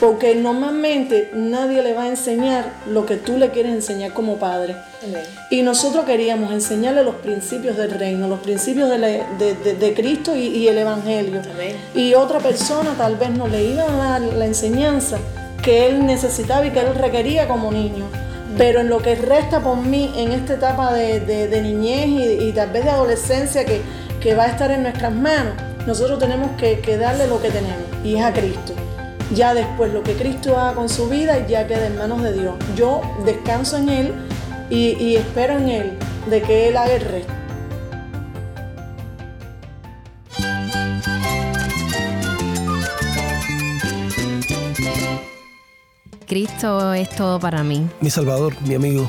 Porque normalmente nadie le va a enseñar lo que tú le quieres enseñar como padre. Y nosotros queríamos enseñarle los principios del reino, los principios de, Cristo y, el Evangelio. Y otra persona tal vez no le iba a dar la enseñanza que él necesitaba y que él requería como niño. Pero en lo que resta por mí en esta etapa de, niñez y, tal vez de adolescencia que, va a estar en nuestras manos, nosotros tenemos que, que darle lo que tenemos y es a Cristo. Ya después lo que Cristo haga con su vida ya queda en manos de Dios. Yo descanso en Él y, espero en Él de que Él haga el resto. Cristo es todo para mí. Mi Salvador, mi amigo,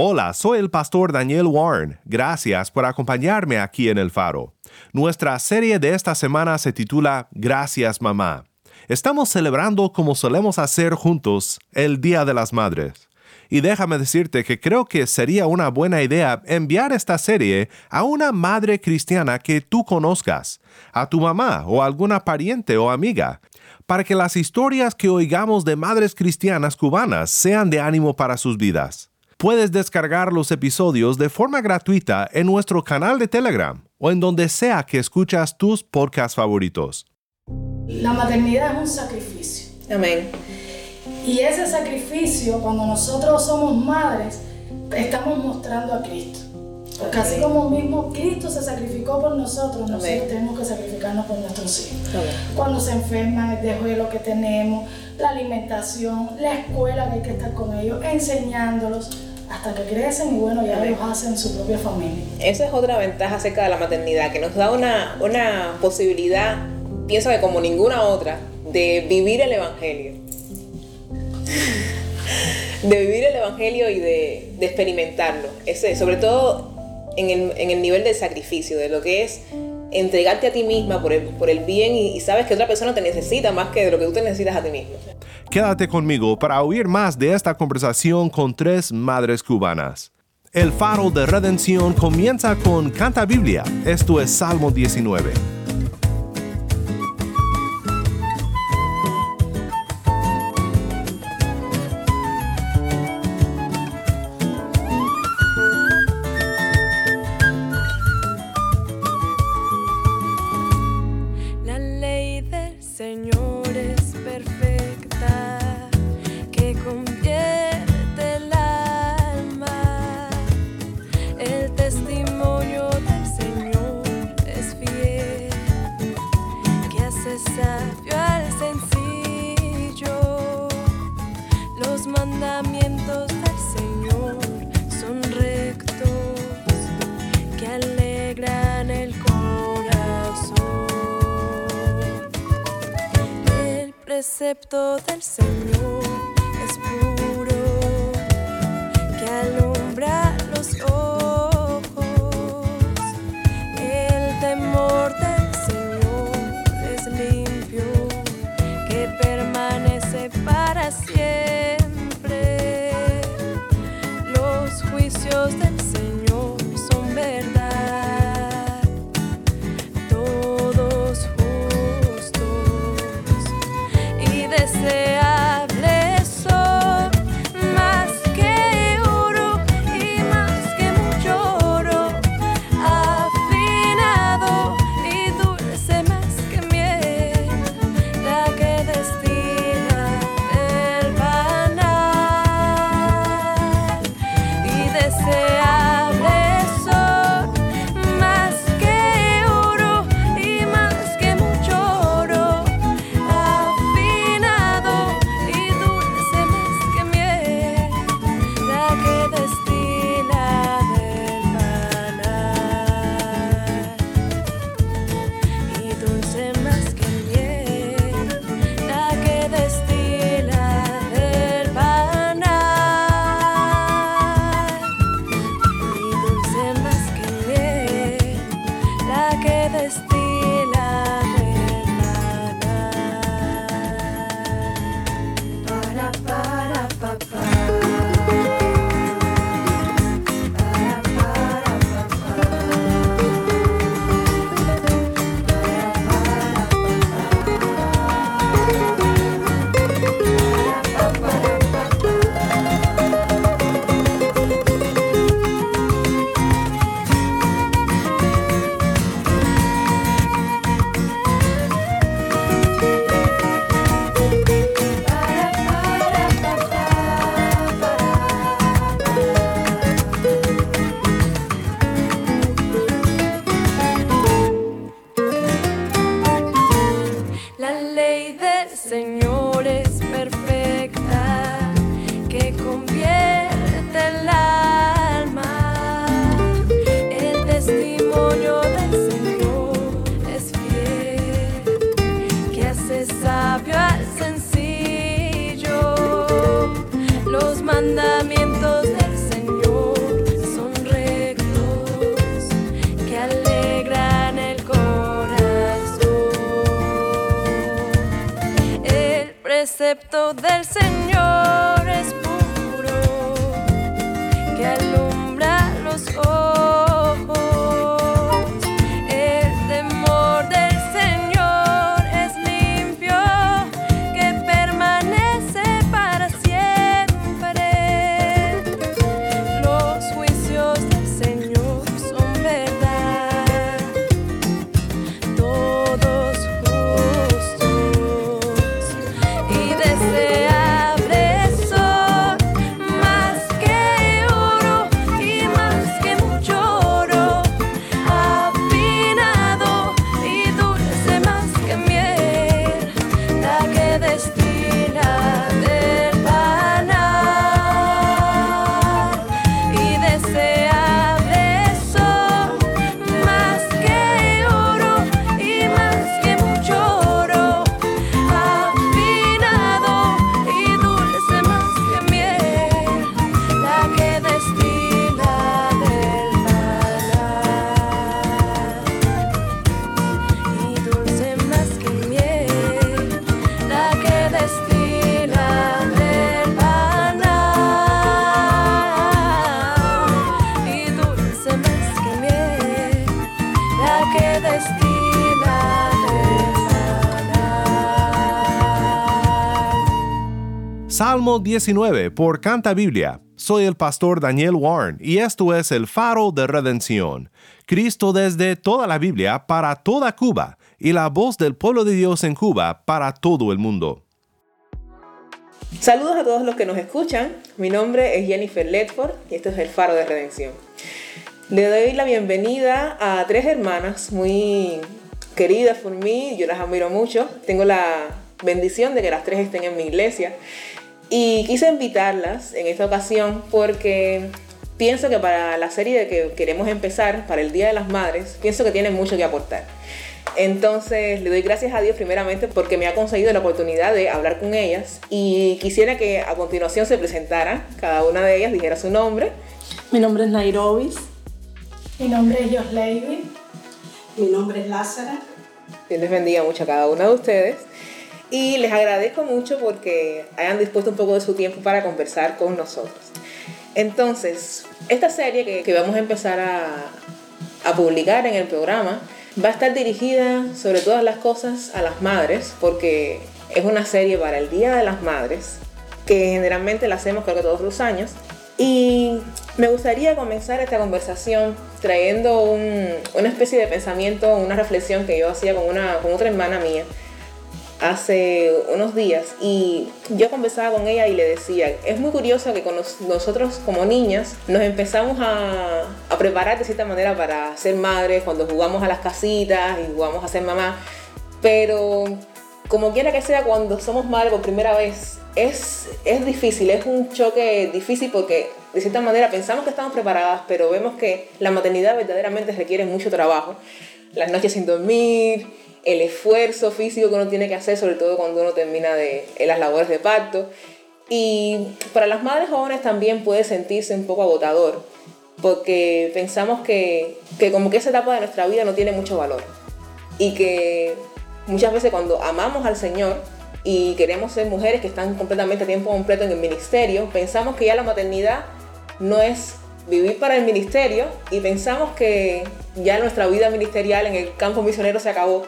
Hola, soy el pastor Daniel Warren. Gracias por acompañarme aquí en El Faro. Nuestra serie de esta semana se titula Gracias Mamá. Estamos celebrando como solemos hacer juntos el Día de las Madres. Y déjame decirte que creo que sería una buena idea enviar esta serie a una madre cristiana que tú conozcas, a tu mamá o alguna pariente o amiga, para que las historias que oigamos de madres cristianas cubanas sean de ánimo para sus vidas. Puedes descargar los episodios de forma gratuita en nuestro canal de Telegram o en donde sea que escuchas tus podcasts favoritos. La maternidad es un sacrificio. Amén. Y ese sacrificio, cuando nosotros somos madres, estamos mostrando a Cristo. Porque así como mismo Cristo se sacrificó por nosotros, nosotros tenemos que sacrificarnos por nuestros hijos. Cuando se enferman, el dejo de lo que tenemos, la alimentación, la escuela que hay que estar con ellos, enseñándolos hasta que crecen y bueno, ya ellos hacen su propia familia. Esa es otra ventaja acerca de la maternidad, que nos da una, una posibilidad, pienso que como ninguna otra, de vivir el Evangelio. de vivir el Evangelio y de, de experimentarlo. Ese, sobre todo en el, en el, nivel del sacrificio, de lo que es entregarte a ti misma por el, por el bien y, y, sabes que otra persona te necesita más que de lo que tú te necesitas a ti mismo. Quédate conmigo para oír más de esta conversación con tres madres cubanas. El faro de redención comienza con Canta Biblia, esto es Salmo 19. Del Señor es puro, que alumbra los ojos. blessed. Precepto del Señor Salmo 19 por Canta Biblia. Soy el pastor Daniel Warren y esto es el faro de redención. Cristo desde toda la Biblia para toda Cuba y la voz del pueblo de Dios en Cuba para todo el mundo. Saludos a todos los que nos escuchan. Mi nombre es Jennifer Ledford y esto es el Faro de Redención. Le doy la bienvenida a tres hermanas muy queridas por mí, yo las admiro mucho. Tengo la bendición de que las tres estén en mi iglesia y quise invitarlas en esta ocasión porque pienso que para la serie de que queremos empezar, para el Día de las Madres, pienso que tienen mucho que aportar. Entonces le doy gracias a Dios primeramente porque me ha conseguido la oportunidad de hablar con ellas y quisiera que a continuación se presentaran, cada una de ellas dijera su nombre. Mi nombre es Nairobis. Mi nombre es Jos Levy. Mi nombre es Lázara. Dios les bendiga mucho a cada una de ustedes. Y les agradezco mucho porque hayan dispuesto un poco de su tiempo para conversar con nosotros. Entonces, esta serie que, que vamos a empezar a, a publicar en el programa va a estar dirigida sobre todas las cosas a las madres porque es una serie para el Día de las Madres que generalmente la hacemos creo que todos los años. Y me gustaría comenzar esta conversación trayendo un- una especie de pensamiento, una reflexión que yo hacía con, una, con otra hermana mía hace unos días y yo conversaba con ella y le decía, es muy curioso que con nos- nosotros como niñas nos empezamos a, a preparar de cierta manera para ser madres cuando jugamos a las casitas y jugamos a ser mamá, pero como quiera que sea cuando somos madres por primera vez es, es difícil, es un choque difícil porque de cierta manera pensamos que estamos preparadas, pero vemos que la maternidad verdaderamente requiere mucho trabajo, las noches sin dormir, el esfuerzo físico que uno tiene que hacer, sobre todo cuando uno termina de, las labores de parto. Y para las madres jóvenes también puede sentirse un poco agotador, porque pensamos que, que como que esa etapa de nuestra vida no tiene mucho valor. Y que muchas veces cuando amamos al Señor y queremos ser mujeres que están completamente a tiempo completo en el ministerio, pensamos que ya la maternidad no es vivir para el ministerio y pensamos que ya nuestra vida ministerial en el campo misionero se acabó.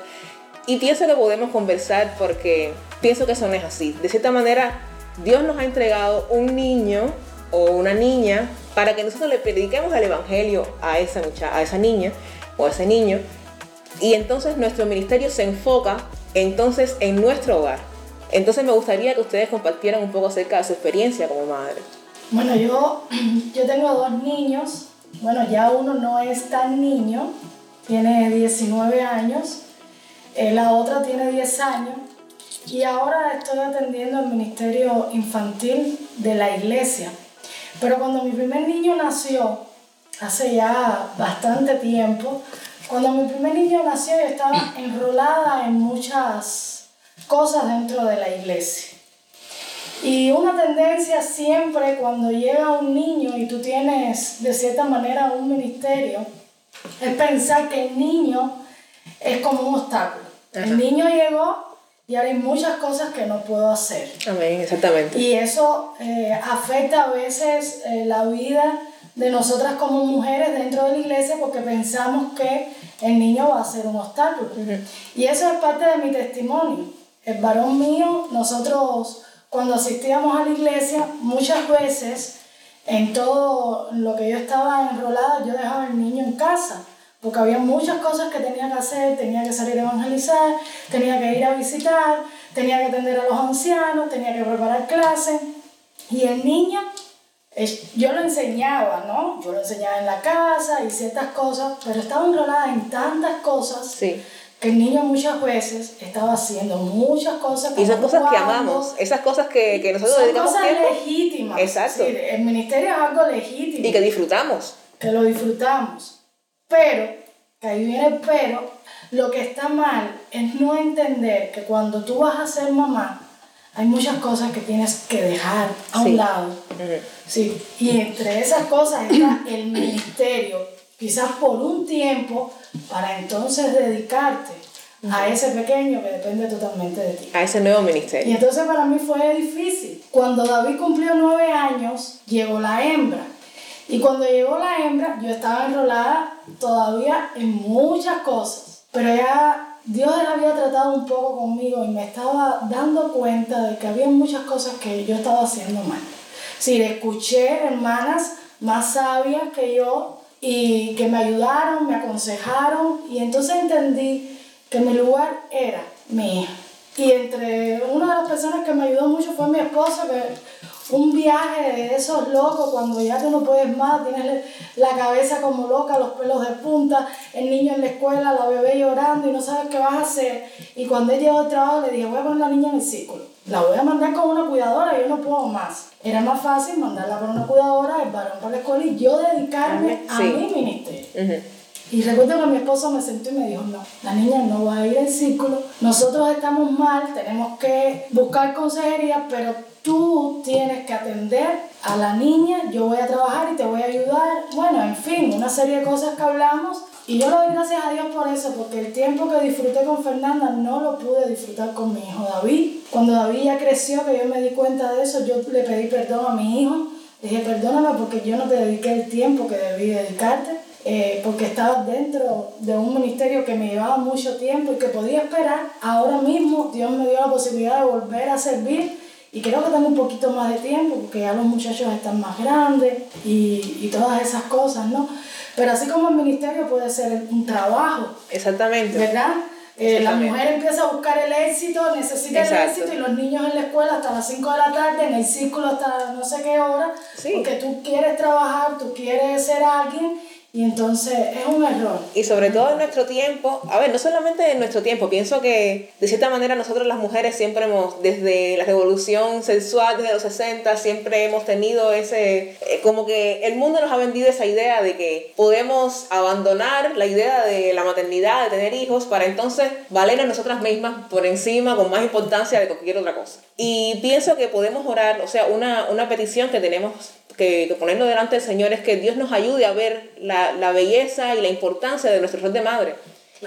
Y pienso que podemos conversar porque pienso que eso no es así. De cierta manera, Dios nos ha entregado un niño o una niña para que nosotros le prediquemos el Evangelio a esa, a esa niña o a ese niño. Y entonces nuestro ministerio se enfoca entonces en nuestro hogar. Entonces me gustaría que ustedes compartieran un poco acerca de su experiencia como madre. Bueno, yo, yo tengo dos niños. Bueno, ya uno no es tan niño, tiene 19 años. eh, la otra tiene 10 años. Y ahora estoy atendiendo el ministerio infantil de la iglesia. Pero cuando mi primer niño nació, hace ya bastante tiempo, cuando mi primer niño nació yo estaba enrolada en muchas cosas dentro de la iglesia. Y una tendencia siempre cuando llega un niño y tú tienes de cierta manera un ministerio, es pensar que el niño es como un obstáculo. El niño llegó y ahora hay muchas cosas que no puedo hacer. Amén, exactamente. Y eso eh, afecta a veces eh, la vida de nosotras como mujeres dentro de la iglesia porque pensamos que el niño va a ser un obstáculo. Y eso es parte de mi testimonio. El varón mío, nosotros cuando asistíamos a la iglesia, muchas veces en todo lo que yo estaba enrolada, yo dejaba al niño en casa porque había muchas cosas que tenía que hacer, tenía que salir a evangelizar, tenía que ir a visitar, tenía que atender a los ancianos, tenía que preparar clases. Y el niño, yo lo enseñaba, ¿no? Yo lo enseñaba en la casa y ciertas cosas, pero estaba enrolada en tantas cosas que el niño muchas veces estaba haciendo muchas cosas. Y son cosas que amamos, esas cosas que, que nosotros son dedicamos cosas tiempo. legítimas. Exacto. Sí, el ministerio es algo legítimo. Y que disfrutamos. Que lo disfrutamos. Pero, que ahí viene el pero, lo que está mal es no entender que cuando tú vas a ser mamá, hay muchas cosas que tienes que dejar a un lado. Sí. Y entre esas cosas está el ministerio, quizás por un tiempo, para entonces dedicarte a ese pequeño que depende totalmente de ti. A ese nuevo Y ministerio. entonces para mí fue difícil. Cuando David cumplió nueve años, llegó la hembra. Y cuando llegó la hembra, yo estaba enrolada todavía en muchas cosas. Pero ya Dios había tratado un poco conmigo y me estaba dando cuenta de que había muchas cosas que yo estaba haciendo mal. Sí, escuché hermanas más sabias que yo y que me ayudaron, me aconsejaron y entonces entendí que mi lugar era mi hija. Y entre una de las personas que me ayudó mucho fue mi esposo, que un viaje de esos locos, cuando ya tú no puedes más, tienes la cabeza como loca, los pelos de punta, el niño en la escuela, la bebé llorando y no sabes qué vas a hacer. Y cuando él llegó al trabajo le dije, voy a poner a la niña en el círculo. La voy a mandar con una cuidadora, yo no puedo más. Era más fácil mandarla con una cuidadora, el varón para la escuela y yo dedicarme a Sí. mi ministerio. Y recuerdo que mi esposo me sentó y me dijo, no, la niña no va a ir al círculo, nosotros estamos mal, tenemos que buscar consejería, pero tú tienes que atender a la niña, yo voy a trabajar y te voy a ayudar. Bueno, en fin, una serie de cosas que hablamos. Y yo le doy gracias a Dios por eso, porque el tiempo que disfruté con Fernanda no lo pude disfrutar con mi hijo David. Cuando David ya creció, que yo me di cuenta de eso, yo le pedí perdón a mi hijo. Le dije, perdóname porque yo no te dediqué el tiempo que debí dedicarte eh, porque estaba dentro de un ministerio que me llevaba mucho tiempo y que podía esperar. Ahora mismo Dios me dio la posibilidad de volver a servir y creo que tengo un poquito más de tiempo porque ya los muchachos están más grandes y, y todas esas cosas, ¿no? Pero así como el ministerio puede ser un trabajo, Exactamente. ¿verdad? Eh, la mujer empieza a buscar el éxito, necesita el éxito y los niños en la escuela hasta las 5 de la tarde, en el círculo hasta no sé qué hora, porque tú quieres trabajar, tú quieres ser alguien y entonces es un error. Y sobre todo en nuestro tiempo, a ver, no solamente en nuestro tiempo, pienso que de cierta manera nosotros las mujeres siempre hemos, desde la revolución sexual, desde los 60, siempre hemos tenido ese, eh, como que el mundo nos ha vendido esa idea de que podemos abandonar la idea de la maternidad, de tener hijos, para entonces valer a nosotras mismas por encima, con más importancia de cualquier otra cosa. Y pienso que podemos orar, o sea, una, una petición que tenemos que, que ponerlo delante del Señor es que Dios nos ayude a ver la, la belleza y la importancia de nuestro rol de madre.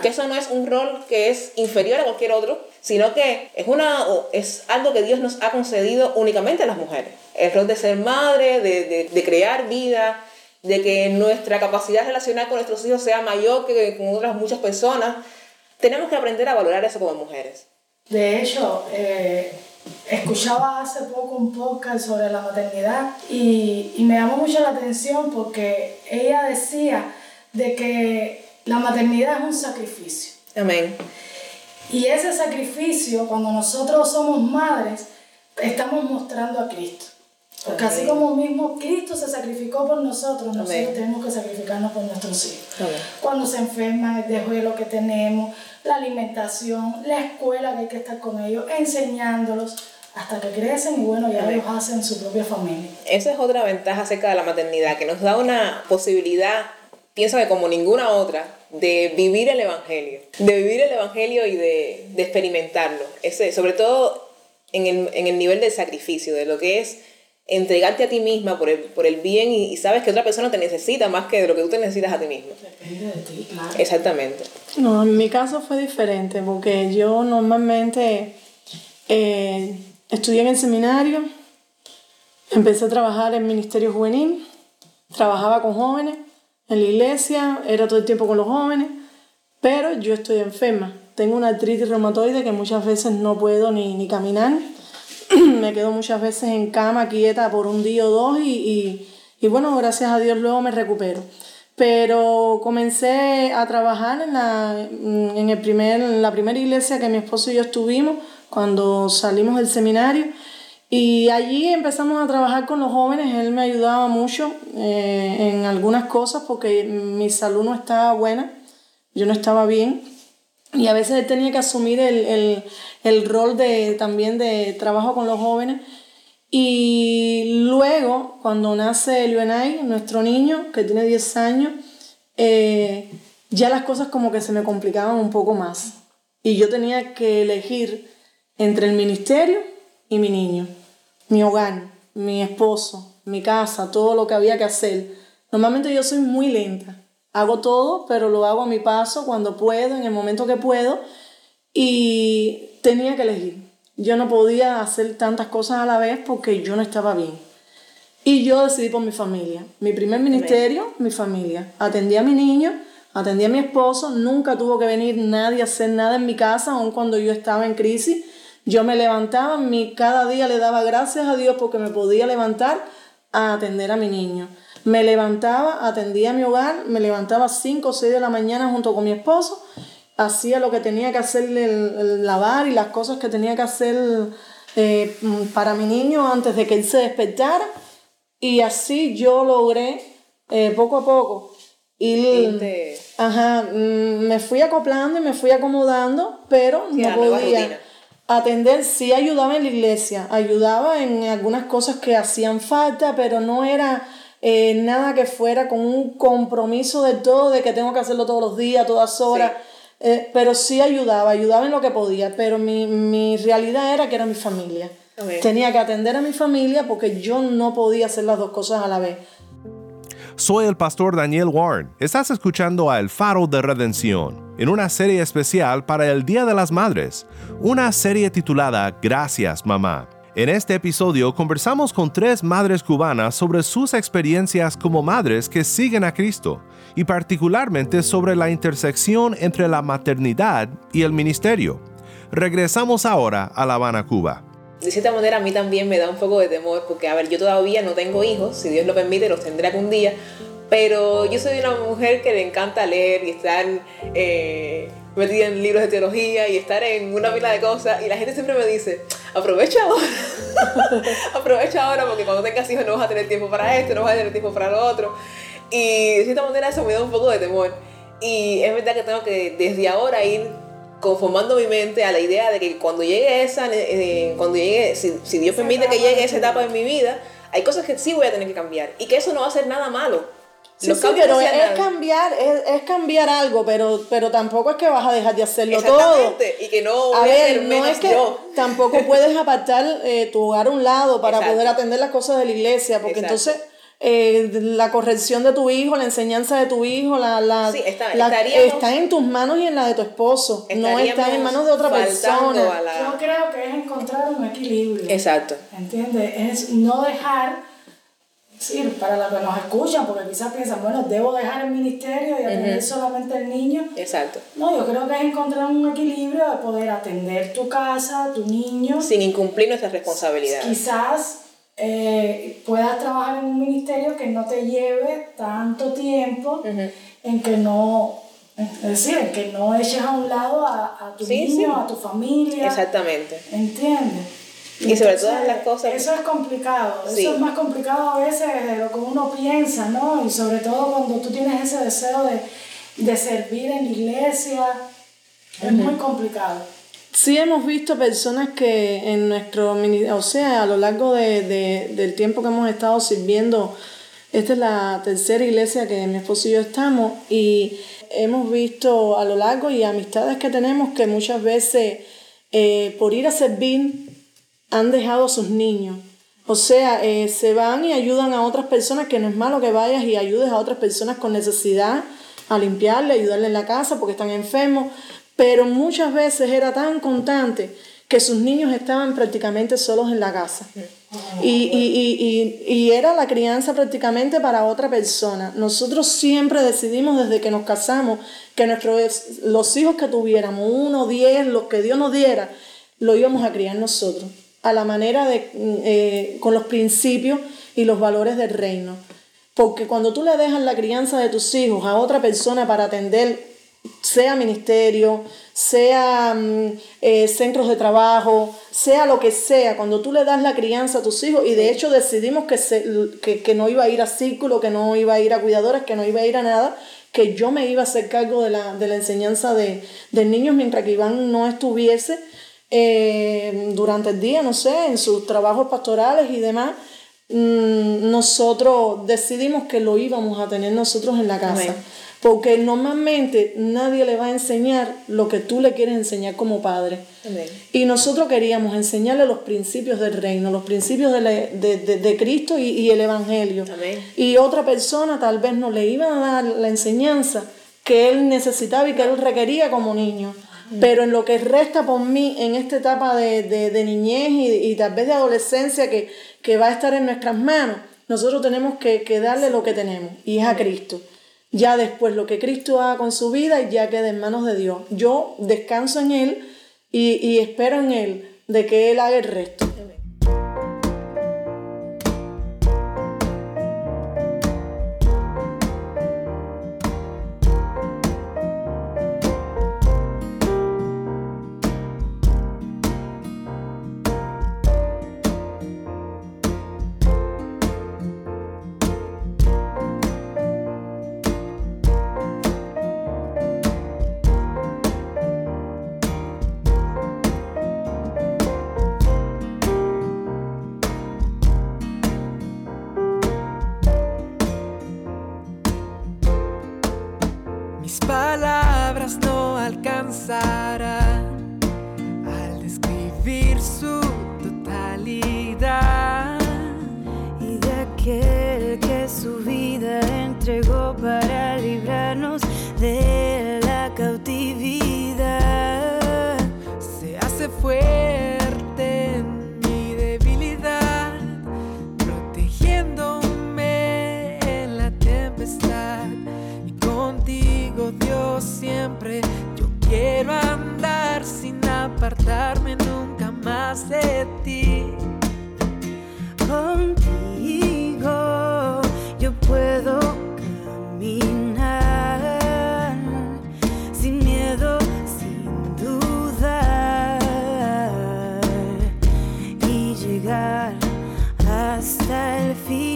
Que eso no es un rol que es inferior a cualquier otro, sino que es, una, es algo que Dios nos ha concedido únicamente a las mujeres. El rol de ser madre, de, de, de crear vida, de que nuestra capacidad relacional con nuestros hijos sea mayor que con otras muchas personas. Tenemos que aprender a valorar eso como mujeres. De hecho, eh, escuchaba hace poco un podcast sobre la maternidad y, y me llamó mucho la atención porque ella decía de que la maternidad es un sacrificio. Amén. Y ese sacrificio, cuando nosotros somos madres, estamos mostrando a Cristo. Porque así como mismo Cristo se sacrificó por nosotros, nosotros Amén. tenemos que sacrificarnos por nuestros hijos. Amén. Cuando se enferman, el desvelo que tenemos, la alimentación, la escuela que hay que estar con ellos, enseñándolos hasta que crecen y bueno, ya Amén. ellos hacen su propia familia. Esa es otra ventaja acerca de la maternidad, que nos da una posibilidad, pienso que como ninguna otra, de vivir el Evangelio. De vivir el Evangelio y de, de experimentarlo. Ese, sobre todo en el, en el nivel del sacrificio, de lo que es entregarte a ti misma por el, por el bien y, y sabes que otra persona te necesita más que de lo que tú te necesitas a ti misma. Depende de ti, claro. Exactamente. No, en mi caso fue diferente porque yo normalmente eh, estudié en el seminario, empecé a trabajar en Ministerio Juvenil, trabajaba con jóvenes en la iglesia, era todo el tiempo con los jóvenes, pero yo estoy enferma. Tengo una artritis reumatoide que muchas veces no puedo ni, ni caminar. me quedo muchas veces en cama quieta por un día o dos y, y, y bueno, gracias a Dios luego me recupero. Pero comencé a trabajar en la, en el primer, la primera iglesia que mi esposo y yo estuvimos cuando salimos del seminario. Y allí empezamos a trabajar con los jóvenes, él me ayudaba mucho eh, en algunas cosas porque mi salud no estaba buena, yo no estaba bien. Y a veces tenía que asumir el, el, el rol de, también de trabajo con los jóvenes. Y luego, cuando nace Luenay, nuestro niño, que tiene 10 años, eh, ya las cosas como que se me complicaban un poco más. Y yo tenía que elegir entre el ministerio y mi niño, mi hogar, mi esposo, mi casa, todo lo que había que hacer. Normalmente yo soy muy lenta. Hago todo, pero lo hago a mi paso, cuando puedo, en el momento que puedo. Y tenía que elegir. Yo no podía hacer tantas cosas a la vez porque yo no estaba bien. Y yo decidí por mi familia. Mi primer ministerio, mi familia. Atendí a mi niño, atendí a mi esposo. Nunca tuvo que venir nadie a hacer nada en mi casa, aun cuando yo estaba en crisis. Yo me levantaba, mi, cada día le daba gracias a Dios porque me podía levantar a atender a mi niño. Me levantaba, atendía a mi hogar, me levantaba a 5 o 6 de la mañana junto con mi esposo hacía lo que tenía que hacer, el, el lavar y las cosas que tenía que hacer eh, para mi niño antes de que él se despertara. Y así yo logré eh, poco a poco ir, ajá, me fui acoplando y me fui acomodando, pero no podía atender, sí ayudaba en la iglesia, ayudaba en algunas cosas que hacían falta, pero no era eh, nada que fuera con un compromiso de todo, de que tengo que hacerlo todos los días, todas horas. Eh, pero sí ayudaba, ayudaba en lo que podía, pero mi, mi realidad era que era mi familia. Okay. Tenía que atender a mi familia porque yo no podía hacer las dos cosas a la vez. Soy el pastor Daniel Warren. Estás escuchando a El Faro de Redención, en una serie especial para el Día de las Madres, una serie titulada Gracias, Mamá. En este episodio conversamos con tres madres cubanas sobre sus experiencias como madres que siguen a Cristo y particularmente sobre la intersección entre la maternidad y el ministerio. Regresamos ahora a La Habana, Cuba. De cierta manera a mí también me da un poco de temor porque, a ver, yo todavía no tengo hijos, si Dios lo permite los tendré algún día, pero yo soy una mujer que le encanta leer y estar eh, metida en libros de teología y estar en una pila de cosas y la gente siempre me dice, aprovecha ahora, aprovecha ahora porque cuando tengas hijos no vas a tener tiempo para esto, no vas a tener tiempo para lo otro. Y de cierta manera eso me da un poco de temor. Y es verdad que tengo que desde ahora ir conformando mi mente a la idea de que cuando llegue esa, eh, cuando llegue, si, si Dios permite que llegue esa etapa en mi vida, hay cosas que sí voy a tener que cambiar y que eso no va a ser nada malo. Sí, sí, pero es, es cambiar, es, es, cambiar algo, pero, pero tampoco es que vas a dejar de hacerlo todo. Y que no a voy ver, a no menos es que yo. tampoco puedes apartar eh, tu hogar a un lado para Exacto. poder atender las cosas de la iglesia, porque Exacto. entonces eh, la corrección de tu hijo, la enseñanza de tu hijo, la, la, Sí, está- la- estaríamos- está en tus manos y en la de tu esposo, no está en manos de otra persona. a la- Yo creo que es encontrar un equilibrio. Exacto. ¿Entiendes? Es no dejar, sí, para los que nos escuchan, porque quizás piensan, bueno, debo dejar el ministerio y atender solamente al niño. Exacto. No, yo creo que es encontrar un equilibrio de poder atender tu casa, tu niño. Sin incumplir nuestras responsabilidades. Quizás eh, puedas trabajar en un ministerio que no te lleve tanto tiempo en que no, es decir, en que no eches a un lado a, a tu Sí, niño, sí. a tu familia. Exactamente. ¿Entiendes? Y sobre todas las cosas- Eso es complicado. Sí. Eso es más complicado a veces de lo que uno piensa, ¿no? Y sobre todo cuando tú tienes ese deseo de, de servir en la iglesia. Es muy complicado. Sí hemos visto personas que en nuestro, mini- o sea, a lo largo de, de- del tiempo que hemos estado sirviendo, esta es la tercera iglesia que mi esposo y yo estamos, y hemos visto a lo largo y amistades que tenemos que muchas veces eh, por ir a servir han dejado a sus niños. O sea, eh, se van y ayudan a otras personas, que no es malo que vayas y ayudes a otras personas con necesidad a limpiarle, ayudarle en la casa porque están enfermos, pero muchas veces era tan constante que sus niños estaban prácticamente solos en la casa. Y, y, y, y, era la crianza prácticamente para otra persona. Nosotros siempre decidimos desde que nos casamos que nuestros, los hijos que tuviéramos, uno, diez, los que Dios nos diera, lo íbamos a criar nosotros, a la manera de, eh, con los principios y los valores del reino. Porque cuando tú le dejas la crianza de tus hijos a otra persona para atender, sea ministerio, sea mm, eh, centros de trabajo, sea lo que sea, cuando tú le das la crianza a tus hijos, y de hecho decidimos que, se, que, que no iba a ir a círculo, que no iba a ir a cuidadoras, que no iba a ir a nada, que yo me iba a hacer cargo de la, de la enseñanza de, de niños mientras que Iván no estuviese eh, durante el día, no sé, en sus trabajos pastorales y demás. Mm, nosotros decidimos que lo íbamos a tener nosotros en la casa. Porque normalmente nadie le va a enseñar lo que tú le quieres enseñar como padre. Y nosotros queríamos enseñarle los principios del reino, los principios de, de, de, de Cristo y, y, el Evangelio. Y otra persona tal vez no le iba a dar la enseñanza que él necesitaba y que él requería como niño. Pero en lo que resta por mí, en esta etapa de, niñez y, y, tal vez de adolescencia que, que va a estar en nuestras manos, nosotros tenemos que, que darle lo que tenemos, y es a Cristo. Ya después lo que Cristo haga con su vida ya queda en manos de Dios. Yo descanso en Él y, y espero en Él de que Él haga el resto. Mis palabras no alcanzarán. Contigo yo puedo caminar sin miedo, sin dudar y llegar hasta el fin.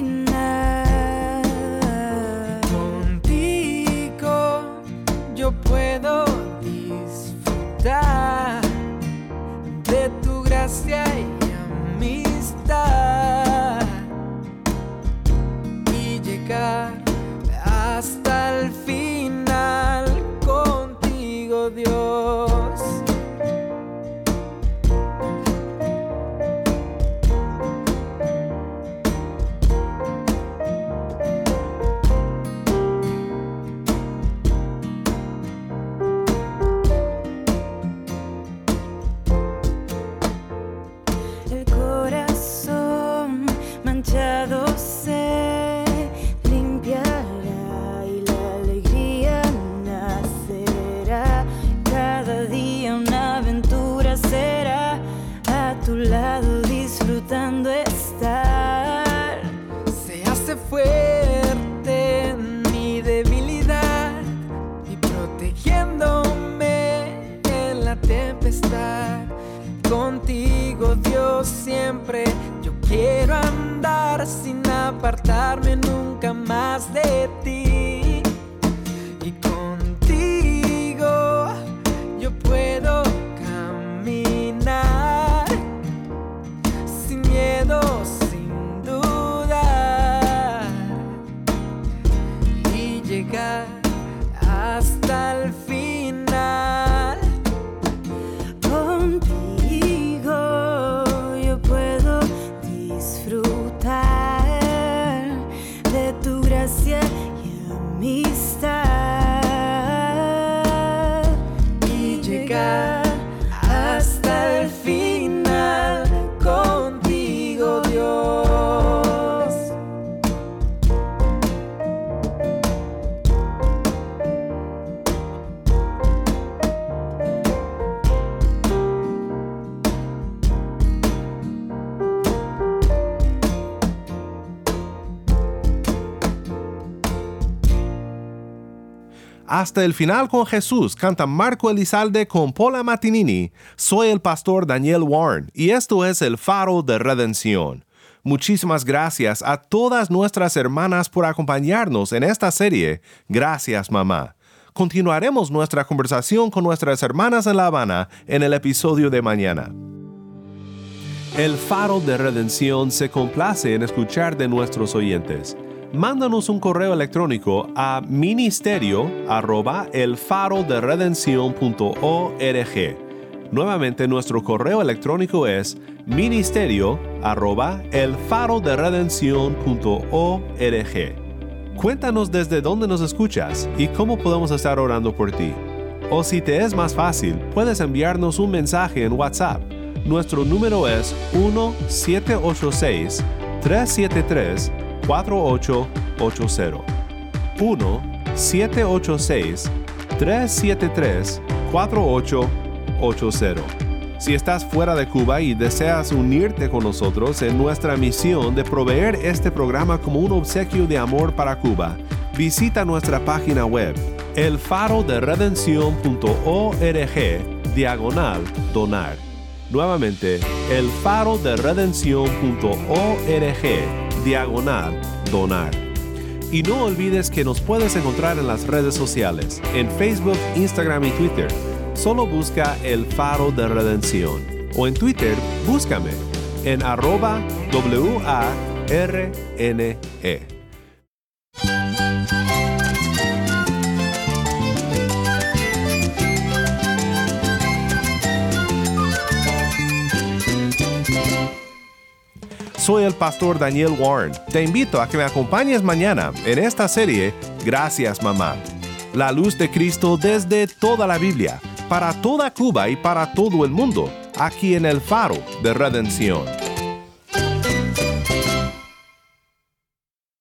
apartarme nunca más de ti. Hasta el final con Jesús canta Marco Elizalde con Paula Matinini. Soy el pastor Daniel Warren y esto es el faro de redención. Muchísimas gracias a todas nuestras hermanas por acompañarnos en esta serie. Gracias, mamá. Continuaremos nuestra conversación con nuestras hermanas en La Habana en el episodio de mañana. El faro de redención se complace en escuchar de nuestros oyentes. Mándanos un correo electrónico a ministerio arroba el faro de. Nuevamente nuestro correo electrónico es ministerio arroba el faro de. Cuéntanos desde dónde nos escuchas y cómo podemos estar orando por ti. O si te es más fácil, puedes enviarnos un mensaje en WhatsApp. Nuestro número es 1-786-373-4880. 1-786-373-4880. Si estás fuera de Cuba y deseas unirte con nosotros en nuestra misión de proveer este programa como un obsequio de amor para Cuba, visita nuestra página web elfaroderedención.org diagonal donar. Nuevamente, elfaroderedención.org diagonal donar. Y no olvides que nos puedes encontrar en las redes sociales, en Facebook, Instagram y Twitter. Solo busca El Faro de Redención. O en Twitter, búscame en arroba W-A-R-N-E. Soy el pastor Daniel Warren. Te invito a que me acompañes mañana en esta serie Gracias Mamá. La luz de Cristo desde toda la Biblia, para toda Cuba y para todo el mundo, aquí en el faro de redención.